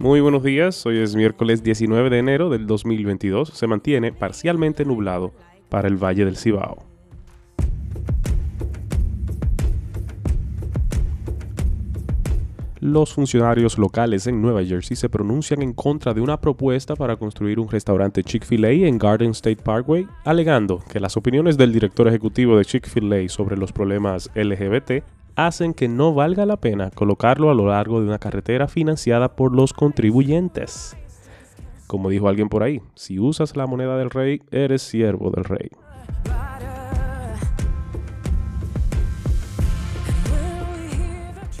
Muy buenos días, hoy es miércoles 19 de enero del 2022, se mantiene parcialmente nublado para el Valle del Cibao. Los funcionarios locales en Nueva Jersey se pronuncian en contra de una propuesta para construir un restaurante Chick-fil-A en Garden State Parkway, alegando que las opiniones del director ejecutivo de Chick-fil-A sobre los problemas LGBT hacen que no valga la pena colocarlo a lo largo de una carretera financiada por los contribuyentes. Como dijo alguien por ahí, si usas la moneda del rey, eres siervo del rey.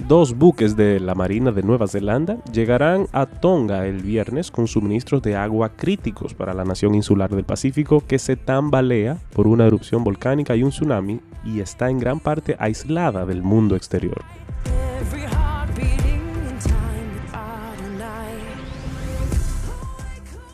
Dos buques de la Marina de Nueva Zelanda llegarán a Tonga el viernes con suministros de agua críticos para la nación insular del Pacífico que se tambalea por una erupción volcánica y un tsunami y está en gran parte aislada del mundo exterior.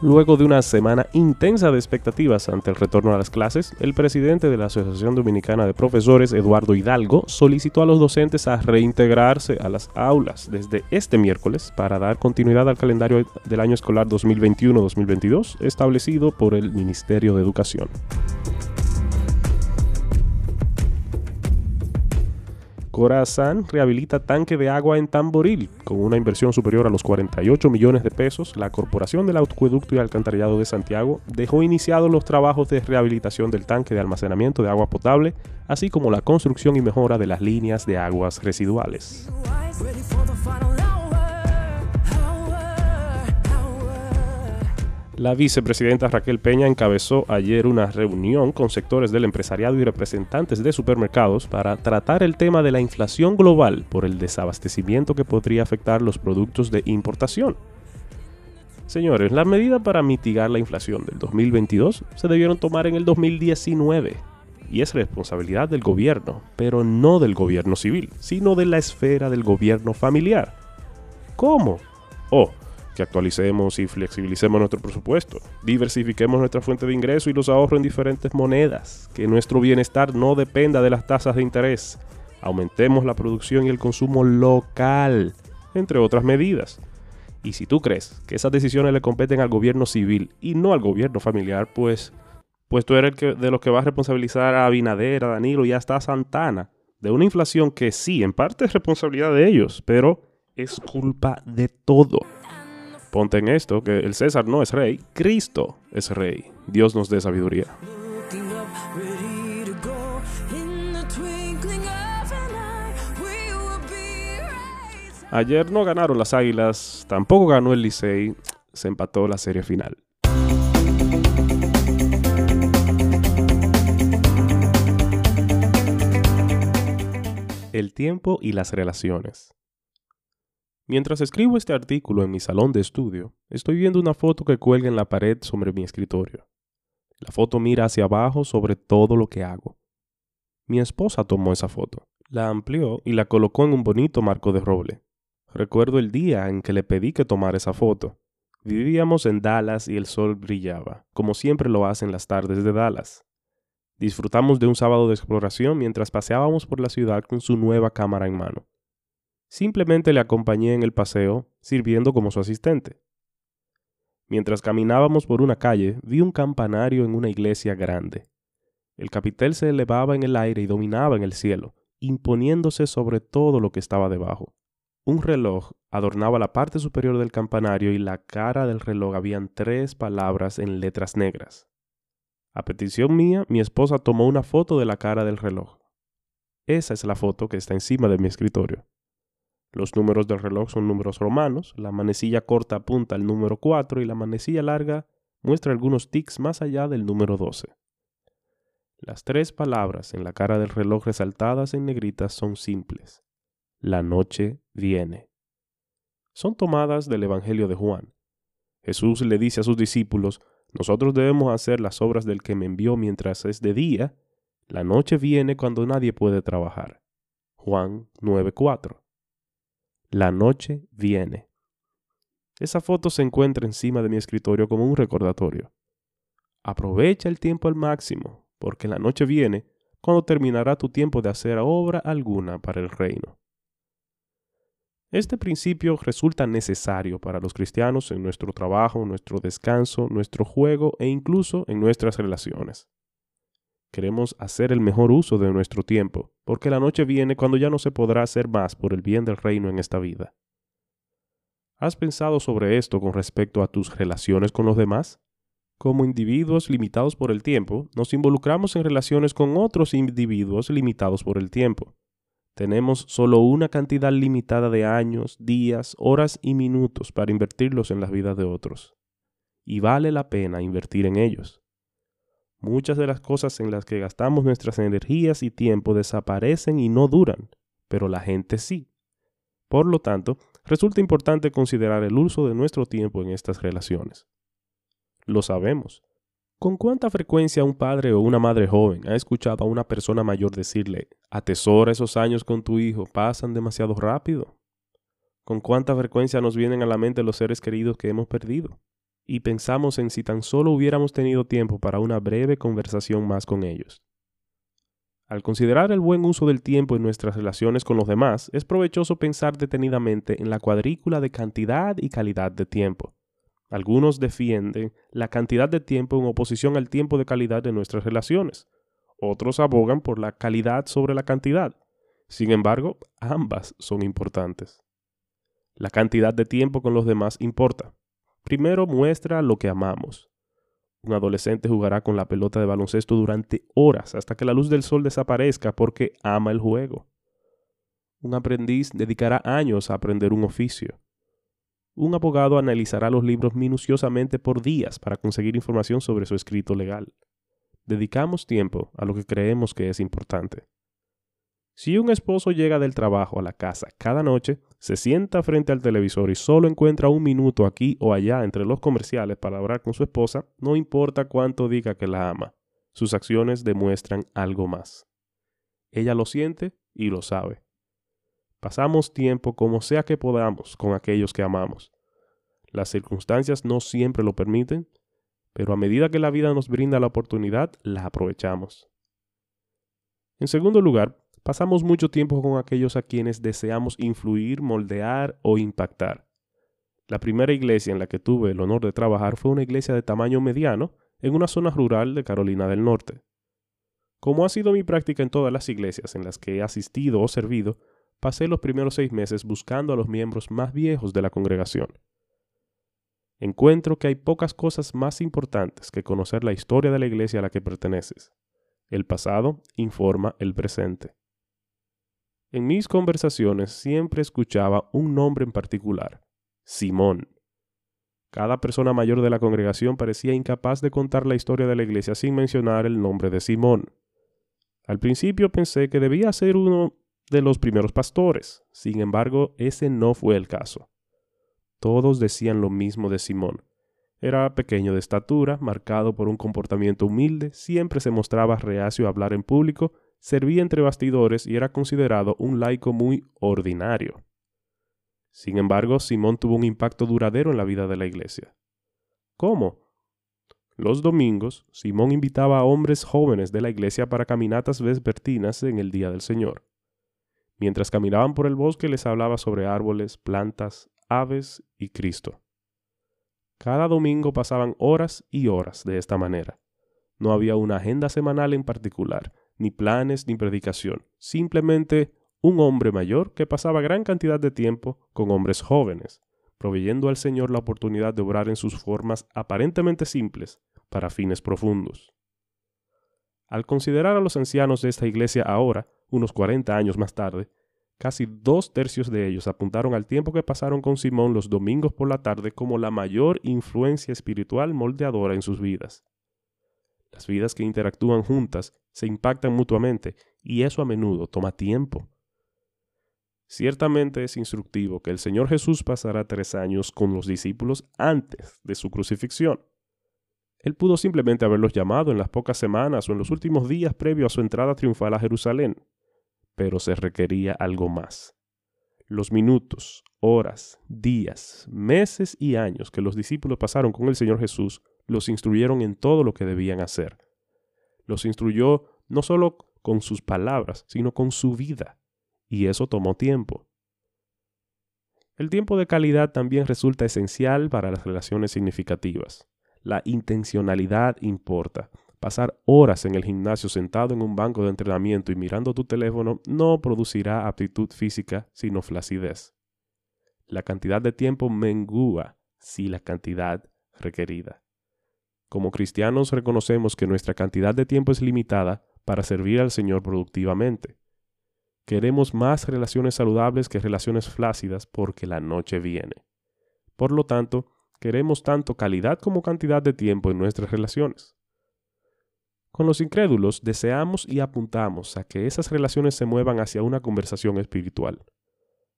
Luego de una semana intensa de expectativas ante el retorno a las clases, el presidente de la Asociación Dominicana de Profesores, Eduardo Hidalgo, solicitó a los docentes a reintegrarse a las aulas desde este miércoles para dar continuidad al calendario del año escolar 2021-2022 establecido por el Ministerio de Educación. Corazán rehabilita tanque de agua en Tamboril. Con una inversión superior a los 48 millones de pesos, la Corporación del Acueducto y Alcantarillado de Santiago dejó iniciados los trabajos de rehabilitación del tanque de almacenamiento de agua potable, así como la construcción y mejora de las líneas de aguas residuales. La vicepresidenta Raquel Peña encabezó ayer una reunión con sectores del empresariado y representantes de supermercados para tratar el tema de la inflación global por el desabastecimiento que podría afectar los productos de importación. Señores, las medidas para mitigar la inflación del 2022 se debieron tomar en el 2019 y es responsabilidad del gobierno, pero no del gobierno civil, sino de la esfera del gobierno familiar. ¿Cómo? Oh, actualicemos y flexibilicemos nuestro presupuesto, diversifiquemos nuestra fuente de ingreso y los ahorros en diferentes monedas, que nuestro bienestar no dependa de las tasas de interés, aumentemos la producción y el consumo local, entre otras medidas. Y si tú crees que esas decisiones le competen al gobierno civil y no al gobierno familiar, pues, pues tú eres el que, de los que va a responsabilizar a Abinader, a Danilo y hasta a Santana de una inflación que sí, en parte es responsabilidad de ellos, pero es culpa de todo. Ponte en esto, que el César no es rey, Cristo es rey. Dios nos dé sabiduría. Ayer no ganaron las Águilas, tampoco ganó el Licey, se empató la serie final. El tiempo y las relaciones. Mientras escribo este artículo en mi salón de estudio, estoy viendo una foto que cuelga en la pared sobre mi escritorio. La foto mira hacia abajo sobre todo lo que hago. Mi esposa tomó esa foto, la amplió y la colocó en un bonito marco de roble. Recuerdo el día en que le pedí que tomara esa foto. Vivíamos en Dallas y el sol brillaba, como siempre lo hacen las tardes de Dallas. Disfrutamos de un sábado de exploración mientras paseábamos por la ciudad con su nueva cámara en mano. Simplemente le acompañé en el paseo, sirviendo como su asistente. Mientras caminábamos por una calle, vi un campanario en una iglesia grande. El capitel se elevaba en el aire y dominaba en el cielo, imponiéndose sobre todo lo que estaba debajo. Un reloj adornaba la parte superior del campanario y la cara del reloj habían tres palabras en letras negras. A petición mía, mi esposa tomó una foto de la cara del reloj. Esa es la foto que está encima de mi escritorio. Los números del reloj son números romanos, la manecilla corta apunta al número 4 y la manecilla larga muestra algunos tics más allá del número 12. Las tres palabras en la cara del reloj resaltadas en negritas son simples. La noche viene. Son tomadas del Evangelio de Juan. Jesús le dice a sus discípulos, nosotros debemos hacer las obras del que me envió mientras es de día, la noche viene cuando nadie puede trabajar. Juan 9:4. La noche viene. Esa foto se encuentra encima de mi escritorio como un recordatorio. Aprovecha el tiempo al máximo, porque la noche viene cuando terminará tu tiempo de hacer obra alguna para el reino. Este principio resulta necesario para los cristianos en nuestro trabajo, nuestro descanso, nuestro juego e incluso en nuestras relaciones. Queremos hacer el mejor uso de nuestro tiempo, porque la noche viene cuando ya no se podrá hacer más por el bien del reino en esta vida. ¿Has pensado sobre esto con respecto a tus relaciones con los demás? Como individuos limitados por el tiempo, nos involucramos en relaciones con otros individuos limitados por el tiempo. Tenemos solo una cantidad limitada de años, días, horas y minutos para invertirlos en las vidas de otros. Y vale la pena invertir en ellos. Muchas de las cosas en las que gastamos nuestras energías y tiempo desaparecen y no duran, pero la gente sí. Por lo tanto, resulta importante considerar el uso de nuestro tiempo en estas relaciones. Lo sabemos, ¿Con cuánta frecuencia un padre o una madre joven ha escuchado a una persona mayor decirle, atesora esos años con tu hijo, pasan demasiado rápido? ¿Con cuánta frecuencia nos vienen a la mente los seres queridos que hemos perdido? Y pensamos en si tan solo hubiéramos tenido tiempo para una breve conversación más con ellos. Al considerar el buen uso del tiempo en nuestras relaciones con los demás, es provechoso pensar detenidamente en la cuadrícula de cantidad y calidad de tiempo. Algunos defienden la cantidad de tiempo en oposición al tiempo de calidad de nuestras relaciones. Otros abogan por la calidad sobre la cantidad. Sin embargo, ambas son importantes. La cantidad de tiempo con los demás importa. Primero muestra lo que amamos. Un adolescente jugará con la pelota de baloncesto durante horas hasta que la luz del sol desaparezca porque ama el juego. Un aprendiz dedicará años a aprender un oficio un abogado analizará los libros minuciosamente por días para conseguir información sobre su escrito legal. Dedicamos tiempo a lo que creemos que es importante. Si un esposo llega del trabajo a la casa cada noche, se sienta frente al televisor y solo encuentra un minuto aquí o allá entre los comerciales para hablar con su esposa, no importa cuánto diga que la ama, sus acciones demuestran algo más. Ella lo siente y lo sabe. Pasamos tiempo como sea que podamos con aquellos que amamos. Las circunstancias no siempre lo permiten, pero a medida que la vida nos brinda la oportunidad, la aprovechamos. En segundo lugar, pasamos mucho tiempo con aquellos a quienes deseamos influir, moldear o impactar. La primera iglesia en la que tuve el honor de trabajar fue una iglesia de tamaño mediano en una zona rural de Carolina del Norte. Como ha sido mi práctica en todas las iglesias en las que he asistido o servido, pasé los primeros seis meses buscando a los miembros más viejos de la congregación. Encuentro que hay pocas cosas más importantes que conocer la historia de la iglesia a la que perteneces. El pasado informa el presente. En mis conversaciones siempre escuchaba un nombre en particular, Simón. Cada persona mayor de la congregación parecía incapaz de contar la historia de la iglesia sin mencionar el nombre de Simón. Al principio pensé que debía ser uno de los primeros pastores. Sin embargo, ese no fue el caso. Todos decían lo mismo de Simón. Era pequeño de estatura, marcado por un comportamiento humilde, siempre se mostraba reacio a hablar en público, servía entre bastidores y era considerado un laico muy ordinario. Sin embargo, Simón tuvo un impacto duradero en la vida de la iglesia. ¿Cómo? Los domingos, Simón invitaba a hombres jóvenes de la iglesia para caminatas vespertinas en el día del Señor. Mientras caminaban por el bosque les hablaba sobre árboles, plantas, aves y Cristo. Cada domingo pasaban horas y horas de esta manera. No había una agenda semanal en particular, ni planes ni predicación, simplemente un hombre mayor que pasaba gran cantidad de tiempo con hombres jóvenes, proveyendo al Señor la oportunidad de obrar en sus formas aparentemente simples para fines profundos. Al considerar a los ancianos de esta iglesia ahora, unos 40 años más tarde, casi dos tercios de ellos apuntaron al tiempo que pasaron con Simón los domingos por la tarde como la mayor influencia espiritual moldeadora en sus vidas. Las vidas que interactúan juntas se impactan mutuamente y eso a menudo toma tiempo. Ciertamente es instructivo que el Señor Jesús pasará tres años con los discípulos antes de su crucifixión. Él pudo simplemente haberlos llamado en las pocas semanas o en los últimos días previo a su entrada triunfal a Jerusalén, pero se requería algo más. Los minutos, horas, días, meses y años que los discípulos pasaron con el Señor Jesús los instruyeron en todo lo que debían hacer. Los instruyó no solo con sus palabras, sino con su vida, y eso tomó tiempo. El tiempo de calidad también resulta esencial para las relaciones significativas. La intencionalidad importa. Pasar horas en el gimnasio sentado en un banco de entrenamiento y mirando tu teléfono no producirá aptitud física, sino flacidez. La cantidad de tiempo mengúa si la cantidad requerida. Como cristianos reconocemos que nuestra cantidad de tiempo es limitada para servir al Señor productivamente. Queremos más relaciones saludables que relaciones flácidas porque la noche viene. Por lo tanto, queremos tanto calidad como cantidad de tiempo en nuestras relaciones. Con los incrédulos deseamos y apuntamos a que esas relaciones se muevan hacia una conversación espiritual.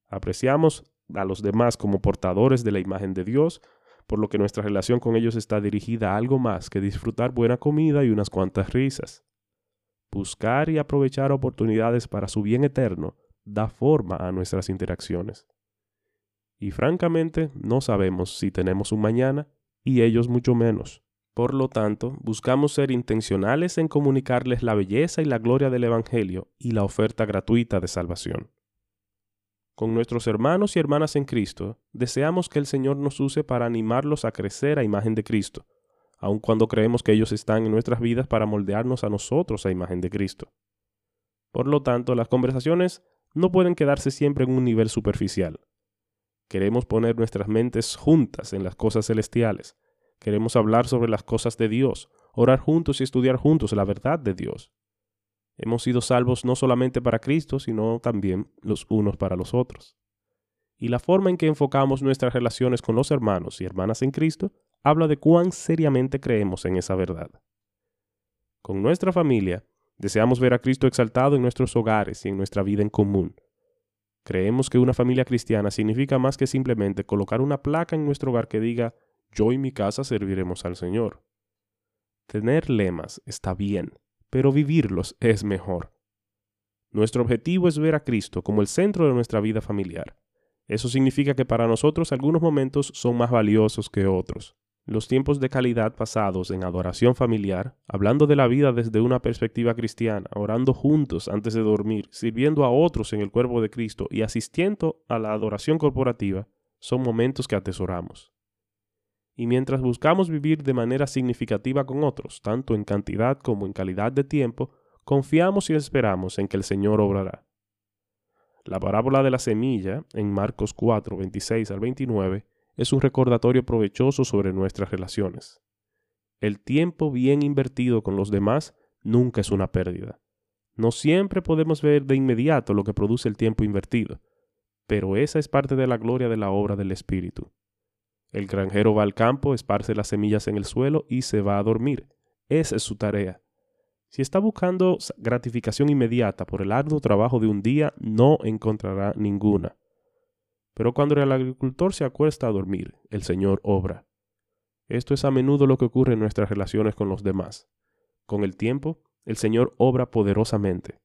Apreciamos a los demás como portadores de la imagen de Dios, por lo que nuestra relación con ellos está dirigida a algo más que disfrutar buena comida y unas cuantas risas. Buscar y aprovechar oportunidades para su bien eterno da forma a nuestras interacciones. Y francamente no sabemos si tenemos un mañana y ellos mucho menos. Por lo tanto, buscamos ser intencionales en comunicarles la belleza y la gloria del Evangelio y la oferta gratuita de salvación. Con nuestros hermanos y hermanas en Cristo, deseamos que el Señor nos use para animarlos a crecer a imagen de Cristo, aun cuando creemos que ellos están en nuestras vidas para moldearnos a nosotros a imagen de Cristo. Por lo tanto, las conversaciones no pueden quedarse siempre en un nivel superficial. Queremos poner nuestras mentes juntas en las cosas celestiales. Queremos hablar sobre las cosas de Dios, orar juntos y estudiar juntos la verdad de Dios. Hemos sido salvos no solamente para Cristo, sino también los unos para los otros. Y la forma en que enfocamos nuestras relaciones con los hermanos y hermanas en Cristo habla de cuán seriamente creemos en esa verdad. Con nuestra familia, deseamos ver a Cristo exaltado en nuestros hogares y en nuestra vida en común. Creemos que una familia cristiana significa más que simplemente colocar una placa en nuestro hogar que diga yo y mi casa serviremos al Señor. Tener lemas está bien, pero vivirlos es mejor. Nuestro objetivo es ver a Cristo como el centro de nuestra vida familiar. Eso significa que para nosotros algunos momentos son más valiosos que otros. Los tiempos de calidad pasados en adoración familiar, hablando de la vida desde una perspectiva cristiana, orando juntos antes de dormir, sirviendo a otros en el cuerpo de Cristo y asistiendo a la adoración corporativa, son momentos que atesoramos. Y mientras buscamos vivir de manera significativa con otros, tanto en cantidad como en calidad de tiempo, confiamos y esperamos en que el Señor obrará. La parábola de la semilla, en Marcos 4, 26 al 29, es un recordatorio provechoso sobre nuestras relaciones. El tiempo bien invertido con los demás nunca es una pérdida. No siempre podemos ver de inmediato lo que produce el tiempo invertido, pero esa es parte de la gloria de la obra del Espíritu. El granjero va al campo, esparce las semillas en el suelo y se va a dormir. Esa es su tarea. Si está buscando gratificación inmediata por el arduo trabajo de un día, no encontrará ninguna. Pero cuando el agricultor se acuesta a dormir, el Señor obra. Esto es a menudo lo que ocurre en nuestras relaciones con los demás. Con el tiempo, el Señor obra poderosamente.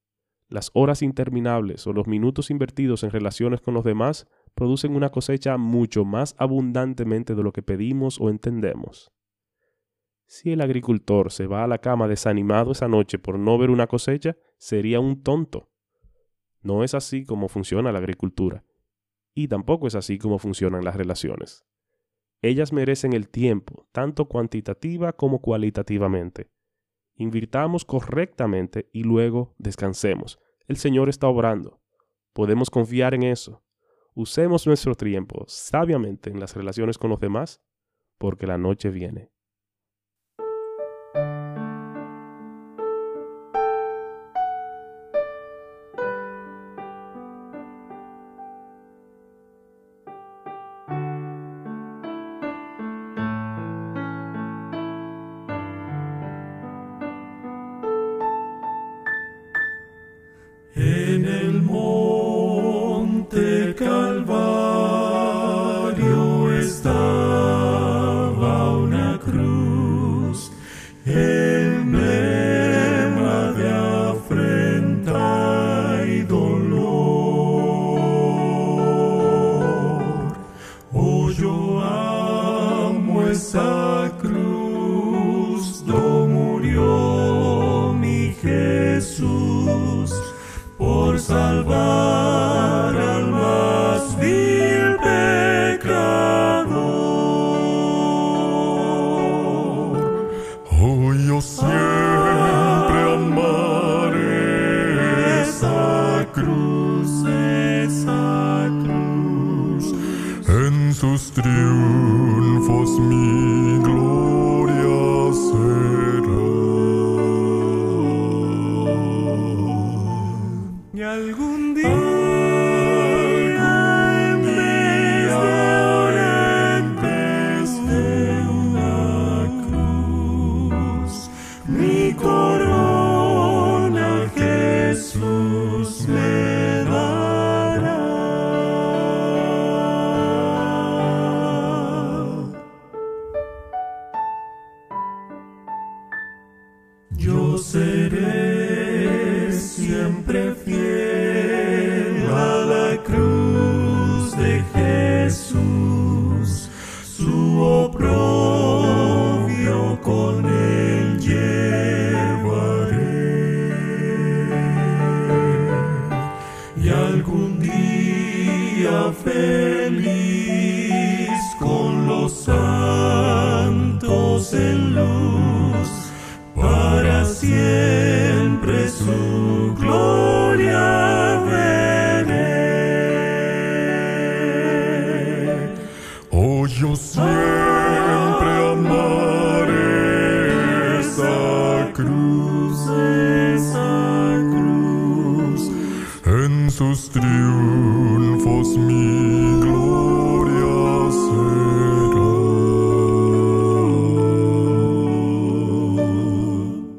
Las horas interminables o los minutos invertidos en relaciones con los demás producen una cosecha mucho más abundantemente de lo que pedimos o entendemos. Si el agricultor se va a la cama desanimado esa noche por no ver una cosecha, sería un tonto. No es así como funciona la agricultura y tampoco es así como funcionan las relaciones. Ellas merecen el tiempo, tanto cuantitativa como cualitativamente. Invirtamos correctamente y luego descansemos. El Señor está obrando. Podemos confiar en eso. Usemos nuestro tiempo sabiamente en las relaciones con los demás, porque la noche viene.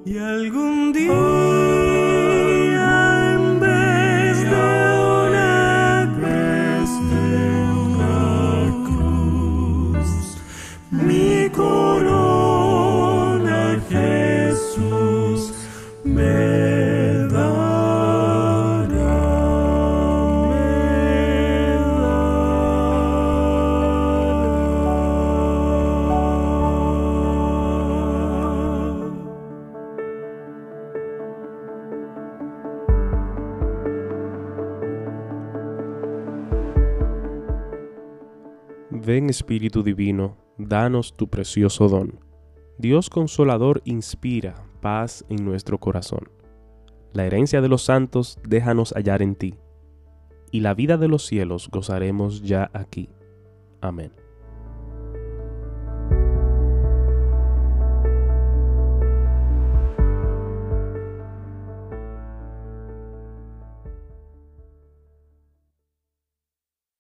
Y algún día, Ven Espíritu Divino, danos tu precioso don. Dios Consolador inspira paz en nuestro corazón. La herencia de los santos déjanos hallar en ti, y la vida de los cielos gozaremos ya aquí. Amén.